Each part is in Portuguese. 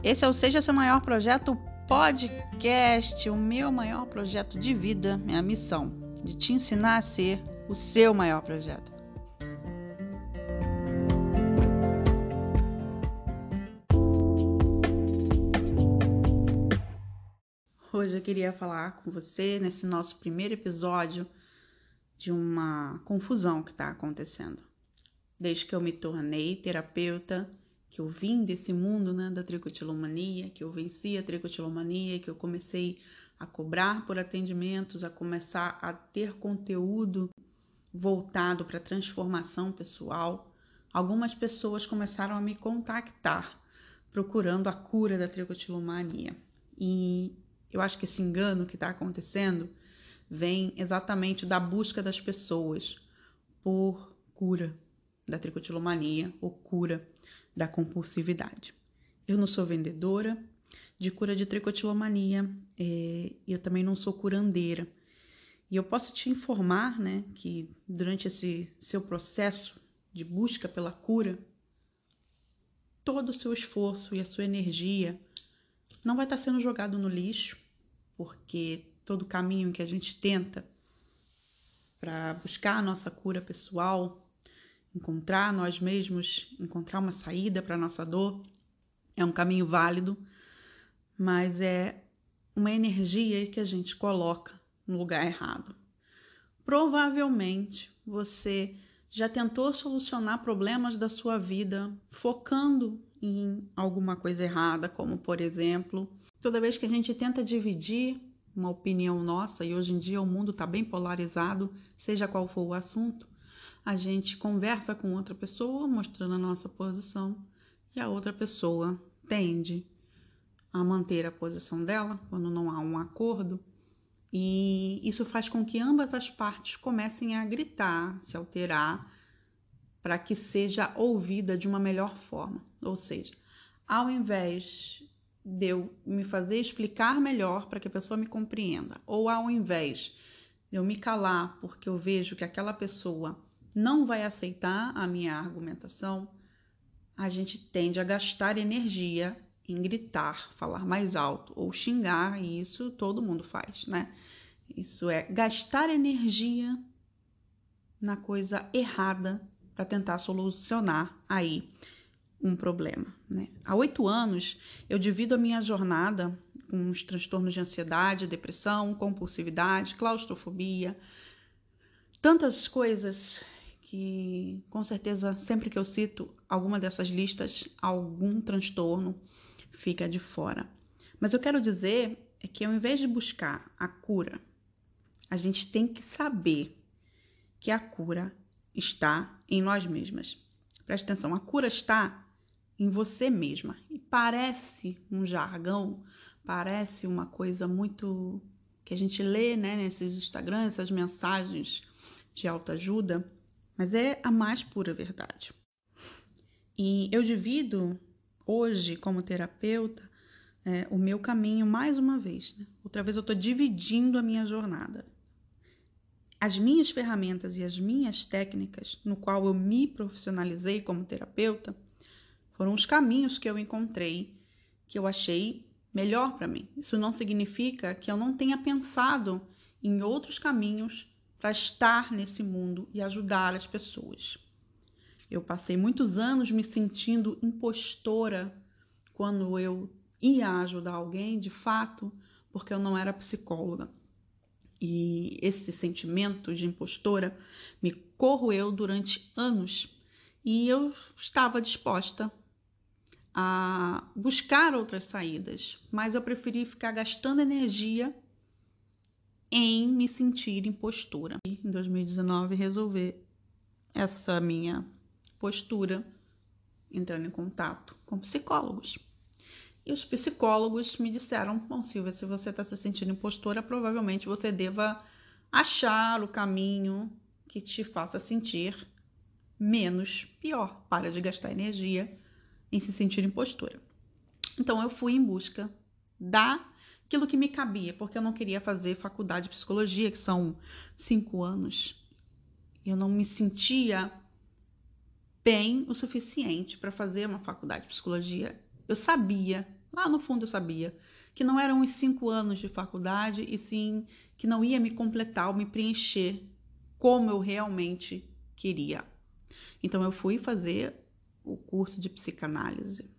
Esse é o Seja Seu Maior Projeto Podcast, o meu maior projeto de vida, minha missão, de te ensinar a ser o seu maior projeto. Hoje eu queria falar com você nesse nosso primeiro episódio de uma confusão que está acontecendo. Desde que eu me tornei terapeuta, que eu vim desse mundo né, da tricotilomania, que eu venci a tricotilomania, que eu comecei a cobrar por atendimentos, a começar a ter conteúdo voltado para transformação pessoal, algumas pessoas começaram a me contactar procurando a cura da tricotilomania. E eu acho que esse engano que está acontecendo vem exatamente da busca das pessoas por cura da tricotilomania ou cura da compulsividade. Eu não sou vendedora de cura de tricotilomania, é, eu também não sou curandeira. E eu posso te informar, né, que durante esse seu processo de busca pela cura, todo o seu esforço e a sua energia não vai estar sendo jogado no lixo, porque todo caminho que a gente tenta para buscar a nossa cura pessoal, encontrar nós mesmos, encontrar uma saída para a nossa dor, é um caminho válido, mas é uma energia que a gente coloca no lugar errado. Provavelmente você já tentou solucionar problemas da sua vida focando em alguma coisa errada, como por exemplo, toda vez que a gente tenta dividir uma opinião nossa, e hoje em dia o mundo está bem polarizado, seja qual for o assunto, a gente conversa com outra pessoa, mostrando a nossa posição, e a outra pessoa tende a manter a posição dela quando não há um acordo. E isso faz com que ambas as partes comecem a gritar, se alterar, para que seja ouvida de uma melhor forma. Ou seja, ao invés de eu me fazer explicar melhor para que a pessoa me compreenda, ou ao invés de eu me calar porque eu vejo que aquela pessoa não vai aceitar a minha argumentação, a gente tende a gastar energia em gritar, falar mais alto ou xingar, e isso todo mundo faz, né? Isso é gastar energia na coisa errada para tentar solucionar aí um problema. Né? Há oito anos, eu divido a minha jornada com os transtornos de ansiedade, depressão, compulsividade, claustrofobia, tantas coisas que, com certeza, sempre que eu cito alguma dessas listas, algum transtorno fica de fora. Mas eu quero dizer é que ao invés de buscar a cura, a gente tem que saber que a cura está em nós mesmas. Preste atenção, a cura está em você mesma. E parece um jargão, parece uma coisa muito que a gente lê, né, nesses Instagrams, essas mensagens de autoajuda, mas é a mais pura verdade. E eu divido hoje, como terapeuta, é, o meu caminho mais uma vez. Né? Outra vez eu estou dividindo a minha jornada. As minhas ferramentas e as minhas técnicas, no qual eu me profissionalizei como terapeuta, foram os caminhos que eu encontrei que eu achei melhor para mim. Isso não significa que eu não tenha pensado em outros caminhos para estar nesse mundo e ajudar as pessoas. Eu passei muitos anos me sentindo impostora quando eu ia ajudar alguém, de fato, porque eu não era psicóloga. E esse sentimento de impostora me corroeu durante anos e eu estava disposta a buscar outras saídas, mas eu preferi ficar gastando energia em me sentir impostura. E em 2019 resolver essa minha postura entrando em contato com psicólogos. E os psicólogos me disseram: Bom, Silvia, se você está se sentindo impostora, provavelmente você deva achar o caminho que te faça sentir menos pior. Para de gastar energia em se sentir impostora. Então eu fui em busca daquilo que me cabia, porque eu não queria fazer faculdade de psicologia, que são cinco anos. Eu não me sentia bem o suficiente para fazer uma faculdade de psicologia. Eu sabia Lá no fundo eu sabia que não eram os cinco anos de faculdade e sim que não ia me completar ou me preencher como eu realmente queria. Então eu fui fazer o curso de psicanálise.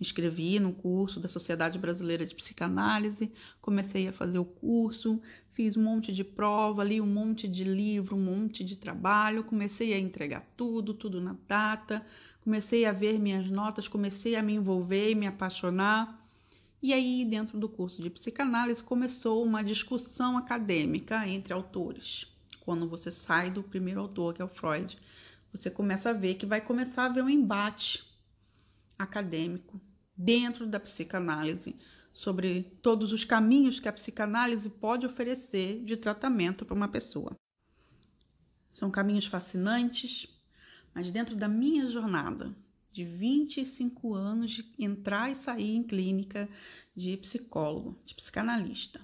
Inscrevi no curso da Sociedade Brasileira de Psicanálise, comecei a fazer o curso, fiz um monte de prova, li um monte de livro, um monte de trabalho, comecei a entregar tudo, tudo na data, comecei a ver minhas notas, comecei a me envolver e me apaixonar. E aí, dentro do curso de psicanálise, começou uma discussão acadêmica entre autores. Quando você sai do primeiro autor, que é o Freud, você começa a ver que vai começar a haver um embate acadêmico dentro da psicanálise sobre todos os caminhos que a psicanálise pode oferecer de tratamento para uma pessoa. São caminhos fascinantes, mas dentro da minha jornada de 25 anos de entrar e sair em clínica de psicólogo, de psicanalista,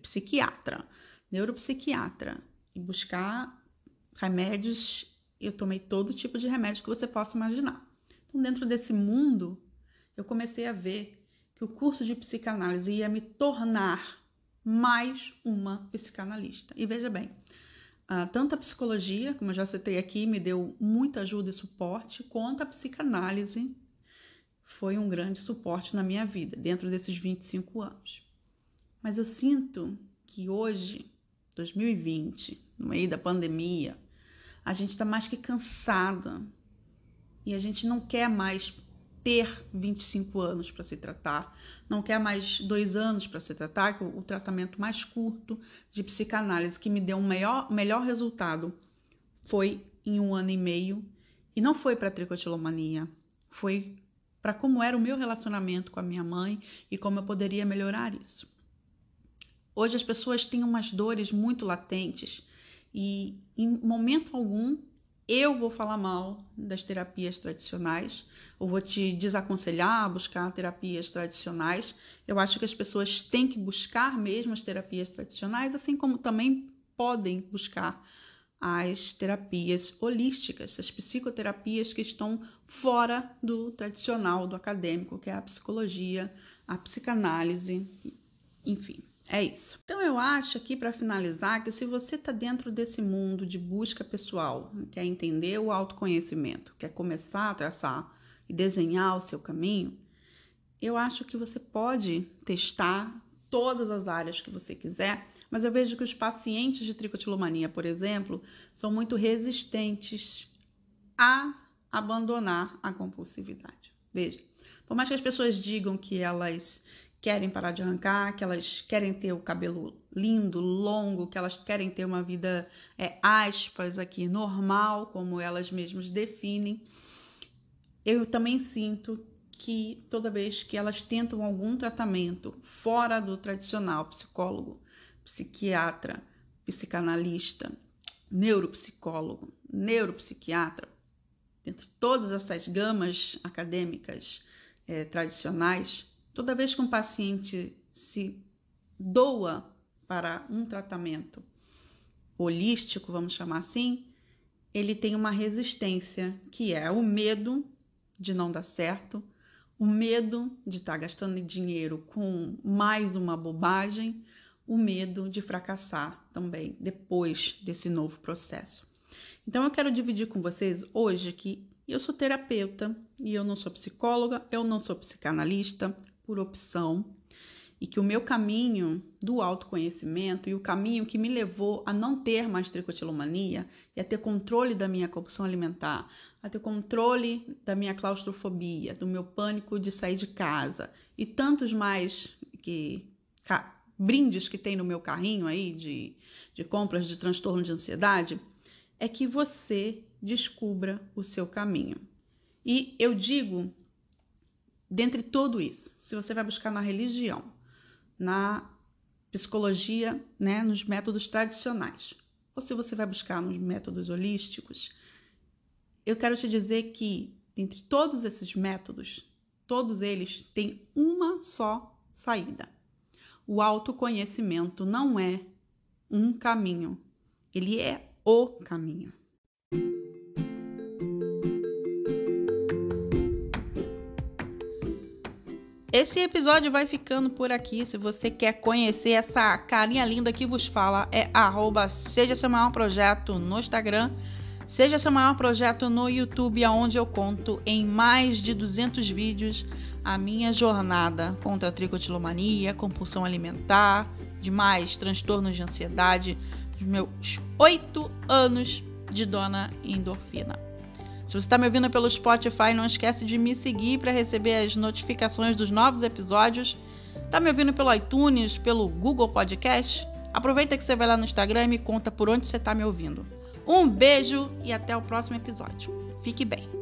psiquiatra, neuropsiquiatra e buscar remédios, eu tomei todo tipo de remédio que você possa imaginar. Então, dentro desse mundo, eu comecei a ver que o curso de psicanálise ia me tornar mais uma psicanalista. E veja bem, tanto a psicologia, como eu já citei aqui, me deu muita ajuda e suporte, quanto a psicanálise foi um grande suporte na minha vida, dentro desses 25 anos. Mas eu sinto que hoje, 2020, no meio da pandemia, a gente está mais que cansada e a gente não quer mais ter 25 anos para se tratar, não quer mais dois anos para se tratar, que o, o, tratamento mais curto de psicanálise que me deu um melhor, melhor resultado foi em um ano e meio. E não foi para tricotilomania, foi para como era o meu relacionamento com a minha mãe e como eu poderia melhorar isso. Hoje as pessoas têm umas dores muito latentes e em momento algum eu vou falar mal das terapias tradicionais, ou vou te desaconselhar a buscar terapias tradicionais. Eu acho que as pessoas têm que buscar mesmo as terapias tradicionais, assim como também podem buscar as terapias holísticas, as psicoterapias que estão fora do tradicional, do acadêmico, que é a psicologia, a psicanálise, enfim. É isso. Então eu acho aqui para finalizar que se você está dentro desse mundo de busca pessoal, quer entender o autoconhecimento, quer começar a traçar e desenhar o seu caminho, eu acho que você pode testar todas as áreas que você quiser, mas eu vejo que os pacientes de tricotilomania, por exemplo, são muito resistentes a abandonar a compulsividade. Veja, por mais que as pessoas digam que elas querem parar de arrancar, que elas querem ter o cabelo lindo, longo, que elas querem ter uma vida, é, aspas aqui, normal, como elas mesmas definem. Eu também sinto que toda vez que elas tentam algum tratamento fora do tradicional, psicólogo, psiquiatra, psicanalista, neuropsicólogo, neuropsiquiatra, dentro de todas essas gamas acadêmicas é, tradicionais, Toda vez que um paciente se doa para um tratamento holístico, vamos chamar assim, ele tem uma resistência, que é o medo de não dar certo, o medo de estar tá gastando dinheiro com mais uma bobagem, o medo de fracassar também depois desse novo processo. Então eu quero dividir com vocês hoje que eu sou terapeuta e eu não sou psicóloga, eu não sou psicanalista, por opção e que o meu caminho do autoconhecimento e o caminho que me levou a não ter mais tricotilomania e a ter controle da minha compulsão alimentar, a ter controle da minha claustrofobia, do meu pânico de sair de casa e tantos mais que brindes que tem no meu carrinho aí de, de compras de transtorno de ansiedade, é que você descubra o seu caminho. E eu digo dentre tudo isso, se você vai buscar na religião, na psicologia, né, nos métodos tradicionais, ou se você vai buscar nos métodos holísticos, eu quero te dizer que dentre todos esses métodos, todos eles têm uma só saída. O autoconhecimento não é um caminho, ele é o caminho. Esse episódio vai ficando por aqui. Se você quer conhecer essa carinha linda que vos fala, é arroba Seja Seu Maior Projeto no Instagram. Seja Seu Maior Projeto no YouTube, onde eu conto em mais de 200 vídeos a minha jornada contra a tricotilomania, compulsão alimentar, demais transtornos de ansiedade, dos meus oito anos de dona endorfina. Se você está me ouvindo pelo Spotify, não esquece de me seguir para receber as notificações dos novos episódios. Está me ouvindo pelo iTunes, pelo Google Podcast? Aproveita que você vai lá no Instagram e me conta por onde você está me ouvindo. Um beijo e até o próximo episódio. Fique bem.